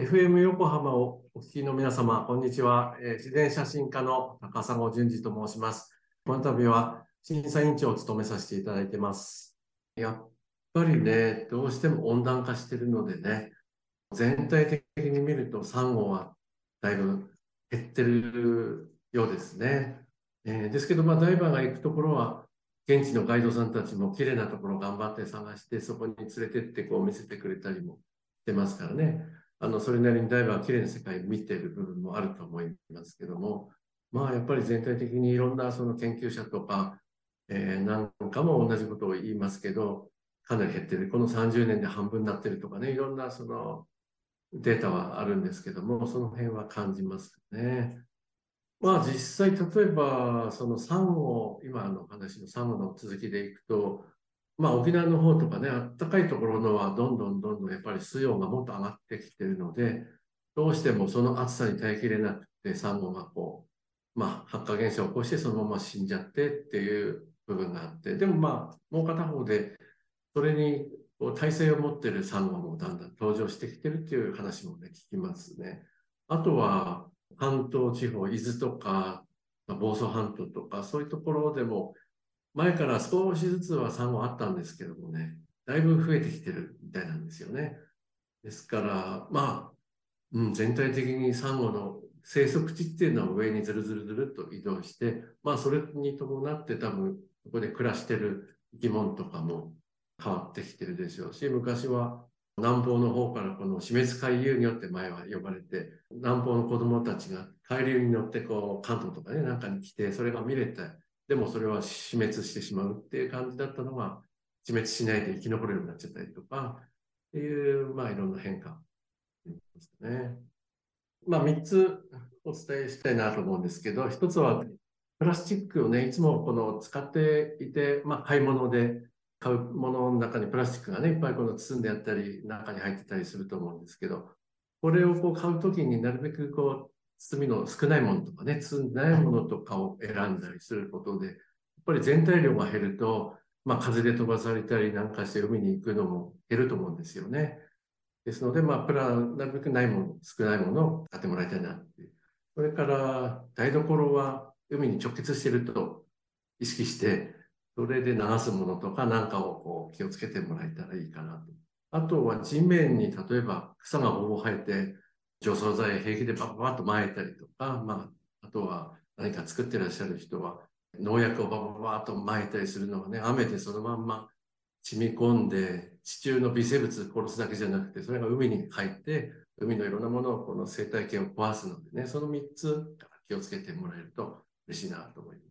FM 横浜をお聞きの皆様、こんにちは。えー、自然写真家の高砂淳二と申します。この度は審査委員長を務めさせていただいてます。やっぱりね、どうしても温暖化してるのでね、全体的に見るとサンゴはだいぶ減ってるようですね。えー、ですけど、まあ、ダイバーが行くところは、現地のガイドさんたちも綺麗なところを頑張って探して、そこに連れてってこう見せてくれたりもしてますからね。あの、それなりにダイバーは綺麗な世界を見ている部分もあると思いますけども、まあ、やっぱり全体的にいろんなその研究者とか、えー、なんかも同じことを言いますけど、かなり減ってる。この30年で半分になってるとかね、いろんなそのデータはあるんですけども、その辺は感じますね。まあ実際、例えば、そのサンゴ、今の話のサンゴの続きでいくと、まあ、沖縄の方とかね、あったかいところのはどんどんどんどんやっぱり水温がもっと上がってきてるので、どうしてもその暑さに耐えきれなくて、サンゴがこう、まあ、発火現象を起こしてそのまま死んじゃってっていう部分があって、でもまあ、もう片方で、それにこう耐性を持ってるサンゴもだんだん登場してきてるっていう話もね、聞きますね。あとは、関東地方、伊豆とか、房総半島とか、そういうところでも、前から少しずつは産後あったんですけどもね、だいぶ増えてきてるみたいなんですよね。ですから、まあ、うん、全体的にサンゴの生息地っていうのは上にずるずるずると移動して、まあそれに伴って多分ここで暮らしてる生き物とかも変わってきてるでしょうし、昔は南方の方からこの死滅回遊魚って前は呼ばれて、南方の子供たちが海流に乗ってこう関東とかね、なんかに来て、それが見れて、でもそれは死滅してしまうっていう感じだったのが、死滅しないで生き残るようになっちゃったりとか、っていう、まあいろんな変化ですね。まあ3つお伝えしたいなと思うんですけど、1つはプラスチックをね、いつもこの使っていて、まあ買い物で買うものの中にプラスチックがね、いっぱいこの包んであったり、中に入ってたりすると思うんですけど、これをこう買うときになるべくこう包みの少ないものとかね、包んでないものとかを選んだりすることで、やっぱり全体量が減ると、まあ、風で飛ばされたりなんかして海に行くのも減ると思うんですよね。ですので、まあ、プラン、なるべくないもの、少ないものを買ってもらいたいなって。それから、台所は海に直結していると意識して、それで流すものとかなんかをこう気をつけてもらえたらいいかなと。あとは地面に例えば草がほぼ生えて、除草剤平気でバババッと撒いたりとか、まあ、あとは何か作ってらっしゃる人は農薬をバババッと撒いたりするのがね、雨でそのまんま染み込んで、地中の微生物殺すだけじゃなくて、それが海に入って、海のいろんなものをこの生態系を壊すのでね、その3つ気をつけてもらえると嬉しいなと思います。